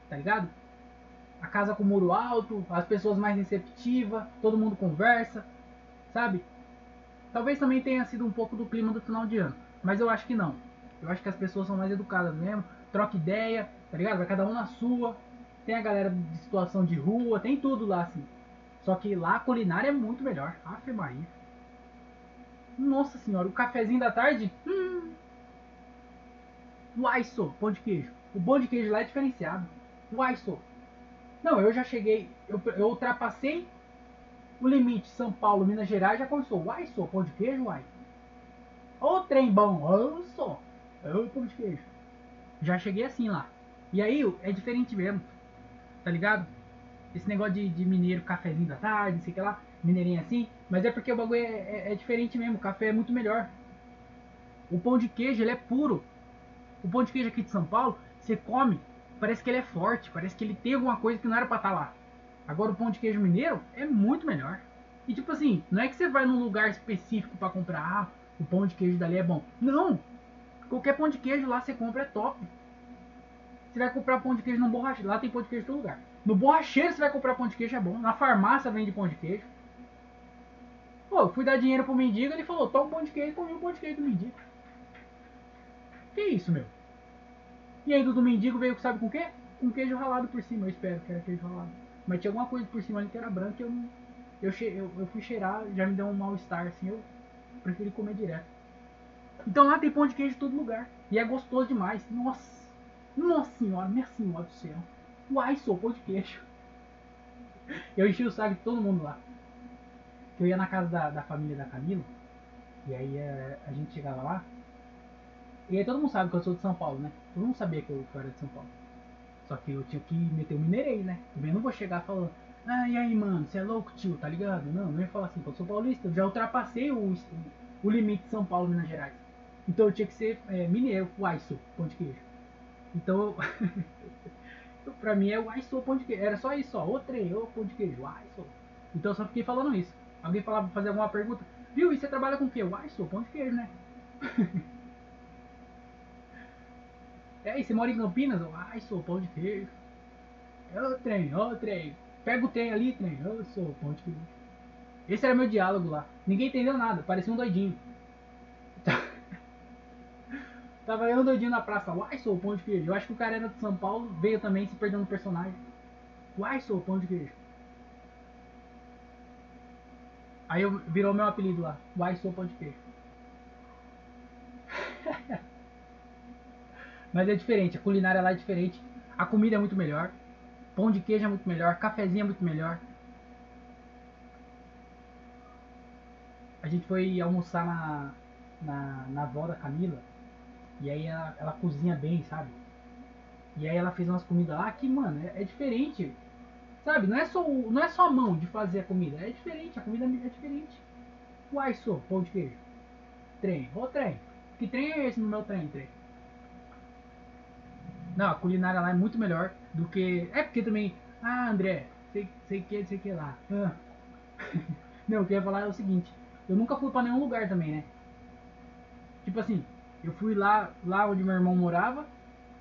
Tá ligado? A casa com muro alto, as pessoas mais receptivas, todo mundo conversa, sabe? Talvez também tenha sido um pouco do clima do final de ano. Mas eu acho que não. Eu acho que as pessoas são mais educadas mesmo. Troca ideia, tá ligado? Vai cada um na sua. Tem a galera de situação de rua, tem tudo lá assim. Só que lá a culinária é muito melhor. Afe Maria. Nossa senhora, o cafezinho da tarde. Hum. Uai, sou, pão de queijo. O pão de queijo lá é diferenciado. Uai, sou. Não, eu já cheguei. Eu, eu ultrapassei o limite São Paulo, Minas Gerais. Já começou. Uai, sou, pão de queijo, uai. Ô trem bom, ô só. Ô pão de queijo. Já cheguei assim lá. E aí é diferente mesmo. Tá ligado? Esse negócio de, de mineiro, cafezinho da tarde, não sei o que lá. Mineirinho assim. Mas é porque o bagulho é, é, é diferente mesmo. O café é muito melhor. O pão de queijo, ele é puro. O pão de queijo aqui de São Paulo, você come, parece que ele é forte. Parece que ele tem alguma coisa que não era pra estar tá lá. Agora o pão de queijo mineiro é muito melhor. E tipo assim, não é que você vai num lugar específico para comprar, ah, o pão de queijo dali é bom. Não! Qualquer pão de queijo lá você compra é top. Você vai comprar pão de queijo no borracheiro. Lá tem pão de queijo em todo lugar. No borracheiro você vai comprar pão de queijo é bom. Na farmácia vende pão de queijo. Pô, eu fui dar dinheiro pro mendigo, ele falou, toma um pão de queijo, comi um pão de queijo do mendigo. Que isso, meu? E ainda do mendigo veio, sabe com o quê? Com queijo ralado por cima, eu espero que era queijo ralado. Mas tinha alguma coisa por cima ali que era branco e eu. Eu, eu, eu fui cheirar, já me deu um mal-estar assim, eu preferi comer direto. Então lá tem pão de queijo em todo lugar. E é gostoso demais. Nossa! Nossa senhora, minha senhora do céu. Uai, sou pão de queijo. Eu enchi o saco de todo mundo lá. Eu ia na casa da, da família da Camila. E aí a, é, a, gente chegava lá. E aí todo mundo sabe que eu sou de São Paulo, né? Todo mundo sabia que eu, que eu era de São Paulo. Só que eu tinha que meter o mineirei, né? Também não vou chegar falando. Ah, e aí, mano, você é louco, tio, tá ligado? Não, não ia falar assim, eu sou paulista, eu já ultrapassei o, o limite de São Paulo, Minas Gerais. Então eu tinha que ser é, mineiro, uai, sou, pão de queijo. Então, pra mim é uai, sou, pão de queijo. Era só isso, ó, ô trem, ô pão de queijo, uai, sou. Então eu só fiquei falando isso. Alguém falava, fazer alguma pergunta, viu, e você trabalha com o quê? Uai, sou, pão de queijo, né? é, e você mora em Campinas? Uai, sou, pão de queijo. Ô trem, ô trem. Pega o trem ali, trem. Eu sou pão de queijo. Esse era meu diálogo lá. Ninguém entendeu nada, parecia um doidinho. Tava eu doidinho na praça. Uai, sou pão de queijo. Eu acho que o cara era de São Paulo, veio também se perdendo no personagem. Uai, sou pão de queijo. Aí eu, virou meu apelido lá. Uai, sou pão de queijo. Mas é diferente, a culinária lá é diferente. A comida é muito melhor. Pão de queijo é muito melhor. Cafezinho é muito melhor. A gente foi almoçar na, na, na avó da Camila. E aí ela, ela cozinha bem, sabe? E aí ela fez umas comidas lá que, mano, é, é diferente. Sabe? Não é, só, não é só a mão de fazer a comida. É diferente. A comida é diferente. Uai, sou pão de queijo. Trem. Ô trem. Que trem é esse no meu trem, trem? Não, a culinária lá é muito melhor do que. É porque também. Ah, André, sei, sei que, sei que lá. Ah. Não, o que eu ia falar é o seguinte: eu nunca fui pra nenhum lugar também, né? Tipo assim, eu fui lá, lá onde meu irmão morava,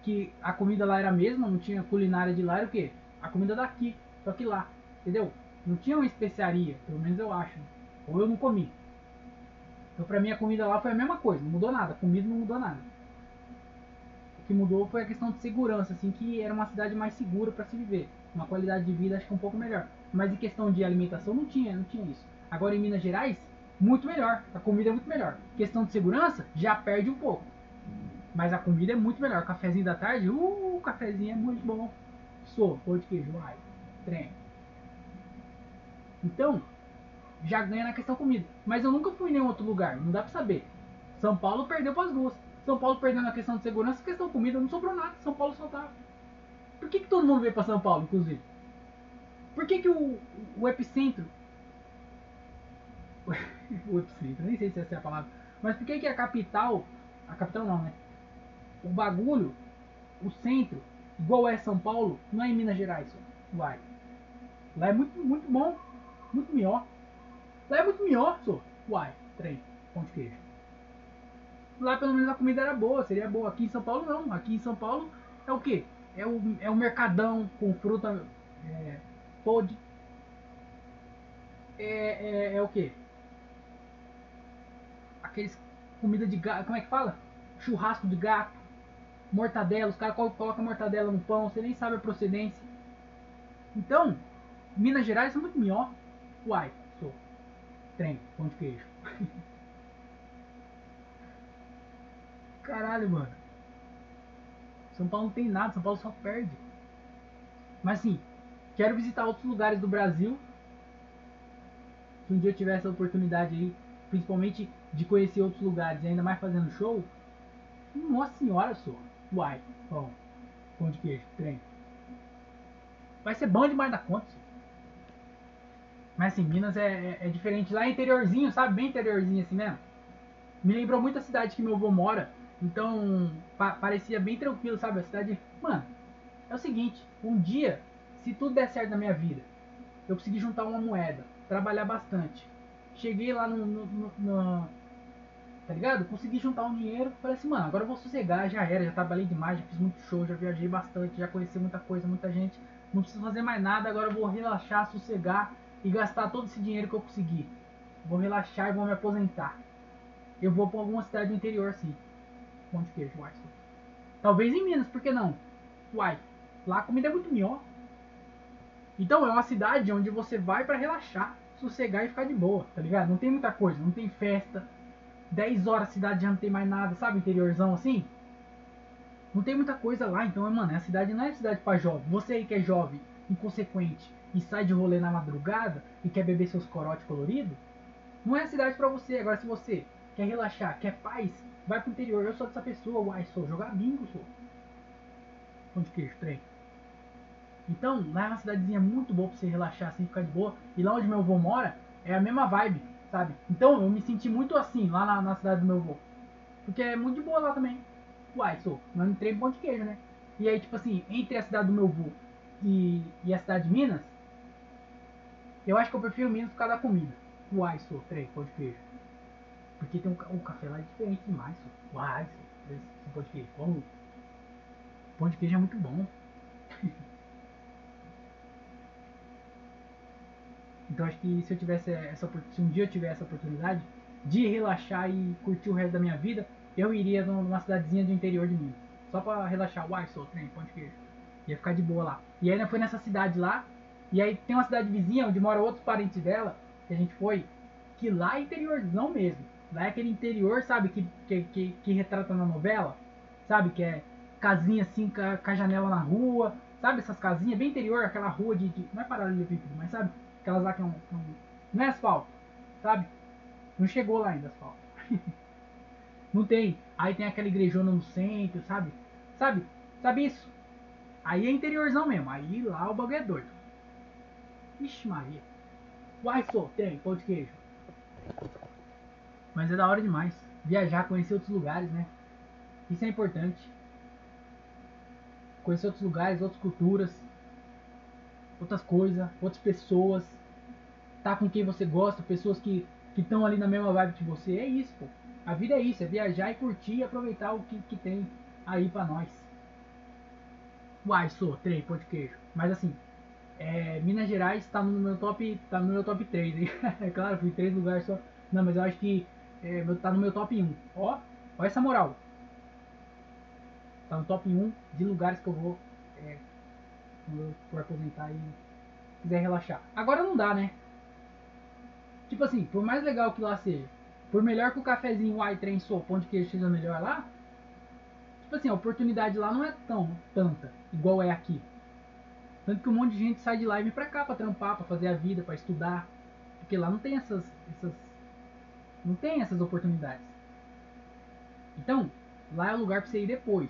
que a comida lá era a mesma, não tinha culinária de lá, era o quê? A comida daqui, só que lá, entendeu? Não tinha uma especiaria, pelo menos eu acho. Ou eu não comi. Então pra mim a comida lá foi a mesma coisa, não mudou nada, a comida não mudou nada que mudou foi a questão de segurança, assim, que era uma cidade mais segura para se viver, uma qualidade de vida acho que um pouco melhor. Mas em questão de alimentação não tinha, não tinha isso. Agora em Minas Gerais, muito melhor, a comida é muito melhor. Questão de segurança, já perde um pouco. Mas a comida é muito melhor. cafezinho da tarde, uh, o cafezinho é muito bom. Sou, pão de queijo, ai, trem. Então, já ganha na questão comida. Mas eu nunca fui em nenhum outro lugar, não dá pra saber. São Paulo perdeu para as duas. São Paulo perdendo a questão de segurança, questão de comida, não sobrou nada. São Paulo só tá. Por que, que todo mundo veio para São Paulo, inclusive? Por que, que o, o epicentro. o epicentro, nem sei se essa é a palavra. Mas por que, que a capital. A capital não, né? O bagulho, o centro, igual é São Paulo, não é em Minas Gerais. Vai. Lá é muito, muito bom. Muito melhor. Lá é muito melhor, só. Uai, trem, pão de queijo lá pelo menos a comida era boa, seria boa. Aqui em São Paulo não. Aqui em São Paulo é o que? É o, é o mercadão com fruta é, pode. É, é, é o que? Aqueles comida de gato. Como é que fala? Churrasco de gato. Mortadela. Os caras colocam mortadela no pão. Você nem sabe a procedência. Então, Minas Gerais é muito melhor. Uai, sou. Trem, pão de queijo. Caralho, mano. São Paulo não tem nada, São Paulo só perde. Mas assim, quero visitar outros lugares do Brasil. Se um dia eu tiver essa oportunidade aí, principalmente de conhecer outros lugares, ainda mais fazendo show. Nossa senhora, só. Uai, bom. Pão de queijo, trem. Vai ser bom demais da conta. Só. Mas assim, Minas é, é, é, diferente. Lá é interiorzinho, sabe? Bem interiorzinho assim mesmo. Me lembrou muito a cidade que meu avô mora. Então, pa parecia bem tranquilo, sabe? A cidade. Mano, é o seguinte: um dia, se tudo der certo na minha vida, eu consegui juntar uma moeda, trabalhar bastante. Cheguei lá no. no, no, no tá ligado? Consegui juntar um dinheiro. Falei assim, mano, agora eu vou sossegar, já era, já trabalhei demais, já fiz muito show, já viajei bastante, já conheci muita coisa, muita gente. Não preciso fazer mais nada, agora eu vou relaxar, sossegar e gastar todo esse dinheiro que eu consegui. Vou relaxar e vou me aposentar. Eu vou pra alguma cidade do interior, sim pão de queijo, uai. Talvez em Minas, por que não? Uai, lá a comida é muito melhor. Então é uma cidade onde você vai para relaxar, sossegar e ficar de boa, tá ligado? Não tem muita coisa, não tem festa. 10 horas a cidade já não tem mais nada, sabe? Interiorzão assim. Não tem muita coisa lá, então, mano, a cidade não é cidade para jovem. Você aí que é jovem, inconsequente e sai de rolê na madrugada e quer beber seus corotes coloridos, não é a cidade para você. Agora, se você quer relaxar, quer paz, Vai pro interior, eu sou dessa pessoa, uai, sou jogar bingo, sou. Pão de queijo, trem. Então, lá é uma cidadezinha muito boa pra você relaxar, assim, ficar de boa. E lá onde meu avô mora, é a mesma vibe, sabe? Então, eu me senti muito assim, lá na, na cidade do meu avô. Porque é muito de boa lá também. Uai, sou. Mas não entrei em pão de queijo, né? E aí, tipo assim, entre a cidade do meu avô e, e a cidade de Minas, eu acho que eu prefiro Minas por causa da comida. Uai, sou. Trem, pão de queijo. Porque tem um, um café lá é diferente demais. Uai, sou. Esse pão de queijo. Como? Pão de queijo é muito bom. Então acho que se eu tivesse essa se um dia eu tivesse essa oportunidade de relaxar e curtir o resto da minha vida, eu iria numa cidadezinha do interior de Minas. Só pra relaxar. Uai, sou trem, pão de queijo. Ia ficar de boa lá. E ainda foi nessa cidade lá. E aí tem uma cidade vizinha onde moram outros parentes dela, que a gente foi, que lá é interiorzão mesmo. É aquele interior, sabe, que, que, que, que retrata na novela, sabe, que é casinha assim com a, janela na rua, sabe, essas casinhas bem interior, aquela rua de, de não é paralelepípedo, mas sabe, aquelas lá que é um, um, não é asfalto, sabe, não chegou lá ainda asfalto. não tem. Aí tem aquela igrejona no centro, sabe, sabe, sabe isso? Aí é interiorzão mesmo, aí lá o bagulho é doido. Ixi Maria. Uai, sou, tem, pão de queijo. Mas é da hora demais. Viajar, conhecer outros lugares, né? Isso é importante. Conhecer outros lugares, outras culturas, outras coisas, outras pessoas. Tá com quem você gosta, pessoas que estão ali na mesma vibe que você. É isso, pô. A vida é isso, é viajar e curtir e aproveitar o que, que tem aí pra nós. Uai, sou, trem, pão de queijo. Mas assim, é, Minas Gerais tá no meu top, tá no meu top 3, hein? é claro, fui três lugares só. Não, mas eu acho que é, tá no meu top 1. Ó, ó essa moral. Tá no top 1 de lugares que eu vou é, quando eu for aposentar e quiser relaxar. Agora não dá, né? Tipo assim, por mais legal que lá seja, por melhor que o cafezinho White Train Soul, pão de queijo seja melhor lá, tipo assim, a oportunidade lá não é tão tanta igual é aqui. Tanto que um monte de gente sai de lá e vem pra cá pra trampar, pra fazer a vida, pra estudar. Porque lá não tem essas, essas não tem essas oportunidades. Então, lá é o lugar para você ir depois.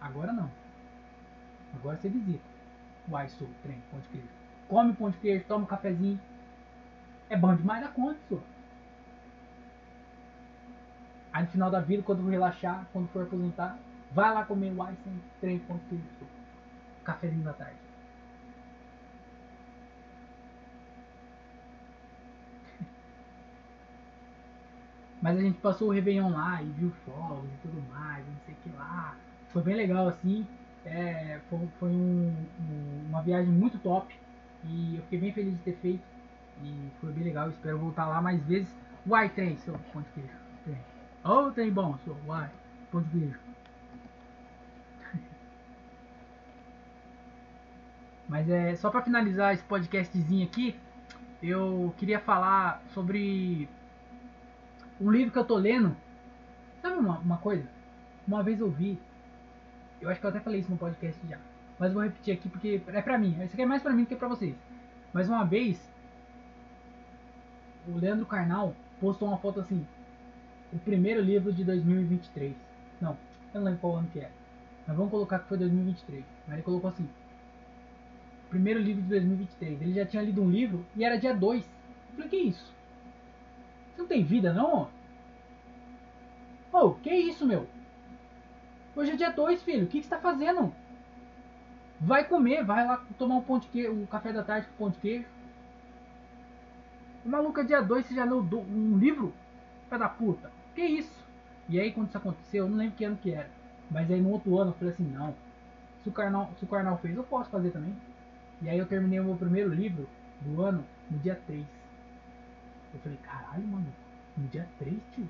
Agora não. Agora você visita. Uai, sou, trem, pão de queijo. Come pão de queijo, toma um cafezinho. É bom demais da conta, senhor. Aí no final da vida, quando relaxar, quando for aposentar, vai lá comer uai, sem trem, pão de queijo. Cafezinho da tarde. Mas a gente passou o Réveillon lá e viu fogos e tudo mais, não sei o que lá. Foi bem legal assim. É, foi, foi um, um, uma viagem muito top. E eu fiquei bem feliz de ter feito. E foi bem legal. Espero voltar lá mais vezes. Uai, trem, seu pão de queijo. Trem. Oh, trem bom, seu. Uai, pão de queijo. Mas é só para finalizar esse podcastzinho aqui, eu queria falar sobre um livro que eu tô lendo. Sabe uma, uma coisa? Uma vez eu vi. Eu acho que eu até falei isso no podcast já. Mas vou repetir aqui porque é pra mim. Isso aqui é mais pra mim do que pra vocês. Mas uma vez. O Leandro Carnal postou uma foto assim. O primeiro livro de 2023. Não, eu não lembro qual ano que é. Mas vamos colocar que foi 2023. Mas ele colocou assim. Primeiro livro de 2023. Ele já tinha lido um livro e era dia 2. Eu falei, que isso? Você não tem vida, não? Oh, que isso, meu? Hoje é dia 2, filho. O que, que você tá fazendo? Vai comer, vai lá tomar um pão de queijo, um café da tarde com pão de queijo. O maluco é dia 2, você já leu um livro? Pé da puta. Que isso? E aí quando isso aconteceu, eu não lembro que ano que era. Mas aí no outro ano eu falei assim, não. Se o Karnal, se o Karnal fez, eu posso fazer também. E aí eu terminei o meu primeiro livro do ano no dia 3. Eu falei, caralho, mano, no dia 3, tio.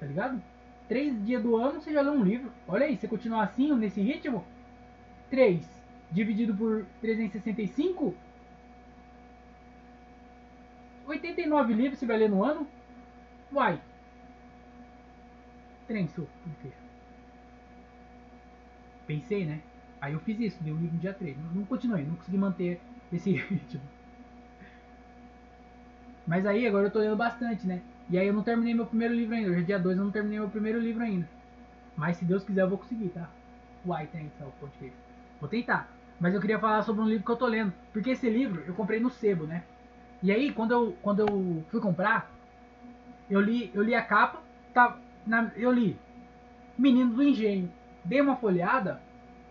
Tá ligado? Três dias do ano você já lê um livro. Olha aí, você continuar assim, nesse ritmo. 3 dividido por 365. 89 livros você vai ler no ano. Uai. Trenço. Pensei, né? Aí eu fiz isso, dei o livro no dia 3. Não, não continuei, não consegui manter esse ritmo. Mas aí agora eu tô lendo bastante, né? E aí eu não terminei meu primeiro livro ainda. Hoje é dia 2 eu não terminei meu primeiro livro ainda. Mas se Deus quiser eu vou conseguir, tá? Uai, tem então, podcast. Vou tentar. mas eu queria falar sobre um livro que eu tô lendo. Porque esse livro eu comprei no sebo, né? E aí, quando eu, quando eu fui comprar, eu li, eu li a capa, tá, na, eu li Menino do Engenho. Dei uma folhada,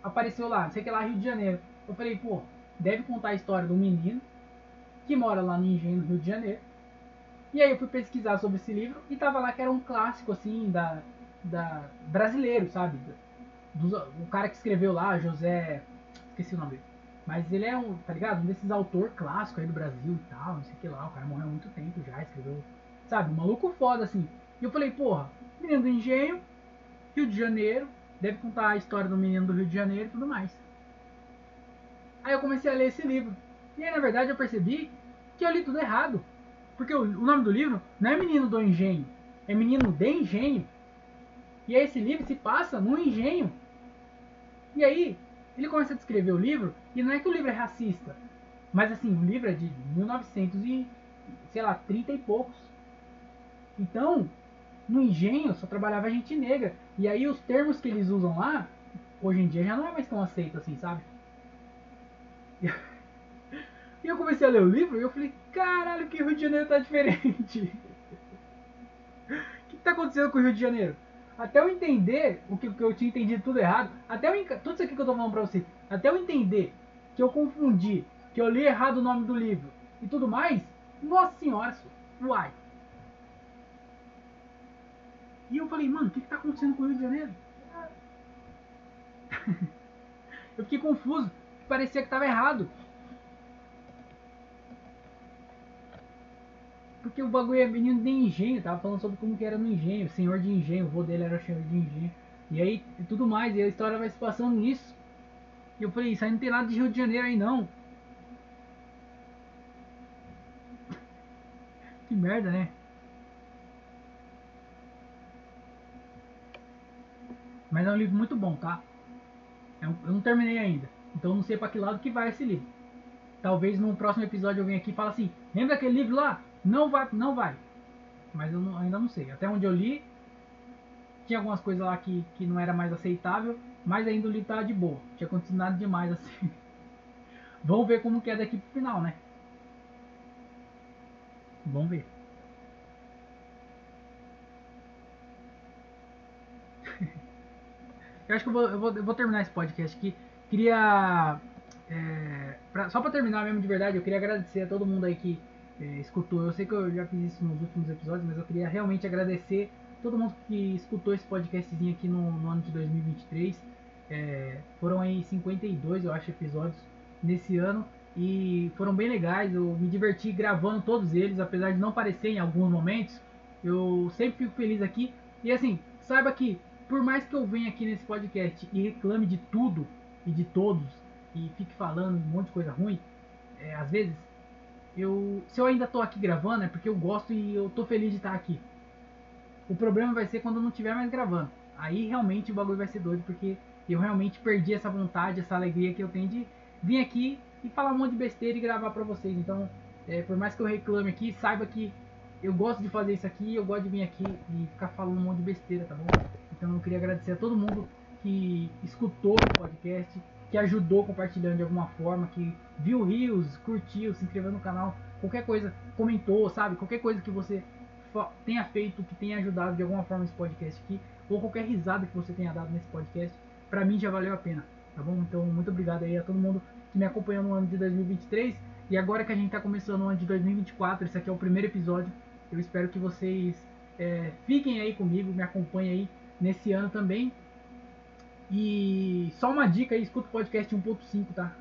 apareceu lá, sei que lá, Rio de Janeiro. Eu falei, pô, deve contar a história do menino que mora lá no Engenho, no Rio de Janeiro. E aí eu fui pesquisar sobre esse livro e tava lá que era um clássico, assim, da, da brasileiro, sabe? Do, o cara que escreveu lá, José... Esqueci o nome dele. Mas ele é um, tá ligado? Um desses autor clássico aí do Brasil e tal, não sei o que lá. O cara morreu há muito tempo já, escreveu... Sabe? Um maluco foda, assim. E eu falei, porra, menino do engenho, Rio de Janeiro, deve contar a história do menino do Rio de Janeiro e tudo mais. Aí eu comecei a ler esse livro. E aí, na verdade, eu percebi que eu li tudo errado. Porque o, nome do livro não é Menino do Engenho, é Menino de Engenho. E aí esse livro se passa no engenho. E aí, ele começa a descrever o livro, e não é que o livro é racista, mas assim, o livro é de 1900 e, sei lá, 30 e poucos. Então, no engenho só trabalhava gente negra. E aí os termos que eles usam lá, hoje em dia já não é mais tão aceito assim, sabe? E eu comecei a ler o livro e eu falei, caralho, que Rio de Janeiro tá diferente. O que, que tá acontecendo com o Rio de Janeiro? Até eu entender o que, que eu tinha entendido tudo errado, até eu, tudo isso aqui que eu tô falando pra você, até eu entender que eu confundi, que eu li errado o nome do livro e tudo mais, nossa senhora, uai. E eu falei, mano, o que, que tá acontecendo com o Rio de Janeiro? eu fiquei confuso, parecia que tava errado. Porque o bagulho é menino de engenho, tava falando sobre como que era no engenho, senhor de engenho, o vô dele era senhor de engenho. E aí e tudo mais, e a história vai se passando nisso. E eu falei, isso aí não tem nada de Rio de Janeiro aí não. Que merda, né? Mas é um livro muito bom, tá? Eu, é eu não terminei ainda. Então não sei para que lado que vai esse livro. Talvez no próximo episódio eu venha aqui e fale assim, lembra aquele livro lá? Não vai, não vai. Mas eu não, ainda não sei. Até onde eu li, tinha algumas coisas lá que, que não era mais aceitável, mas ainda o livro tava de boa. Tinha acontecido nada demais assim. Vamos ver como que é daqui pro final, né? Vamos ver. eu acho que eu vou, eu vou, eu vou terminar esse podcast aqui. Queria. É, pra, só pra terminar mesmo de verdade, eu queria agradecer a todo mundo aí que é, escutou. Eu sei que eu já fiz isso nos últimos episódios, mas eu queria realmente agradecer todo mundo que escutou esse podcastzinho aqui no, no ano de 2023. É, foram aí 52, eu acho, episódios nesse ano e foram bem legais. Eu me diverti gravando todos eles, apesar de não parecer em alguns momentos. Eu sempre fico feliz aqui. E assim, saiba que por mais que eu venha aqui nesse podcast e reclame de tudo e de todos e fique falando um monte de coisa ruim, é, às vezes eu, se eu ainda tô aqui gravando é porque eu gosto e eu tô feliz de estar aqui. O problema vai ser quando eu não estiver mais gravando. Aí realmente o bagulho vai ser doido porque eu realmente perdi essa vontade, essa alegria que eu tenho de vir aqui e falar um monte de besteira e gravar pra vocês. Então, é, por mais que eu reclame aqui, saiba que eu gosto de fazer isso aqui, eu gosto de vir aqui e ficar falando um monte de besteira, tá bom? Então eu queria agradecer a todo mundo que escutou o podcast, que ajudou compartilhando de alguma forma, que viu rios, curtiu, se inscreveu no canal, qualquer coisa, comentou, sabe? Qualquer coisa que você tenha feito, que tenha ajudado de alguma forma esse podcast aqui, ou qualquer risada que você tenha dado nesse podcast, pra mim já valeu a pena, tá bom? Então, muito obrigado aí a todo mundo que me acompanhou no ano de 2023. E agora que a gente tá começando o ano de 2024, esse aqui é o primeiro episódio. Eu espero que vocês é, fiquem aí comigo, me acompanhem aí nesse ano também. E só uma dica aí, escuta o podcast 1.5, tá?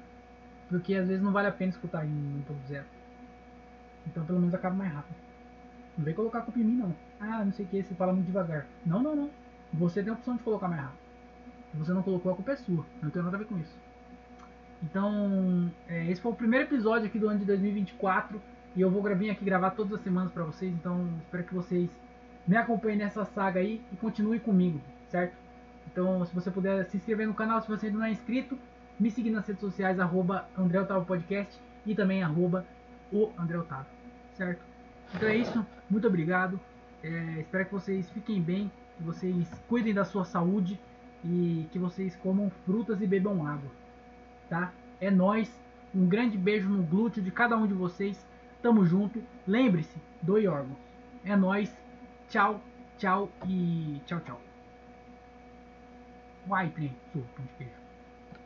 Porque às vezes não vale a pena escutar em 1.0. Então pelo menos acaba mais rápido. Não vem colocar culpa em mim não. Ah, não sei o que, você fala muito devagar. Não, não, não. Você tem a opção de colocar mais rápido. Se você não colocou, a culpa é sua. Não tem nada a ver com isso. Então, é, esse foi o primeiro episódio aqui do ano de 2024. E eu vou vir aqui gravar todas as semanas pra vocês. Então, espero que vocês me acompanhem nessa saga aí e continuem comigo, certo? Então, se você puder se inscrever no canal, se você ainda não é inscrito, me seguir nas redes sociais, arroba André Otávio Podcast e também arroba o André Otávio, certo? Então é isso, muito obrigado. É, espero que vocês fiquem bem, que vocês cuidem da sua saúde e que vocês comam frutas e bebam água, tá? É nós. Um grande beijo no glúteo de cada um de vocês. Tamo junto. Lembre-se, doe órgãos. É nós. Tchau, tchau e tchau, tchau. Uai, trem, sou pão de queijo.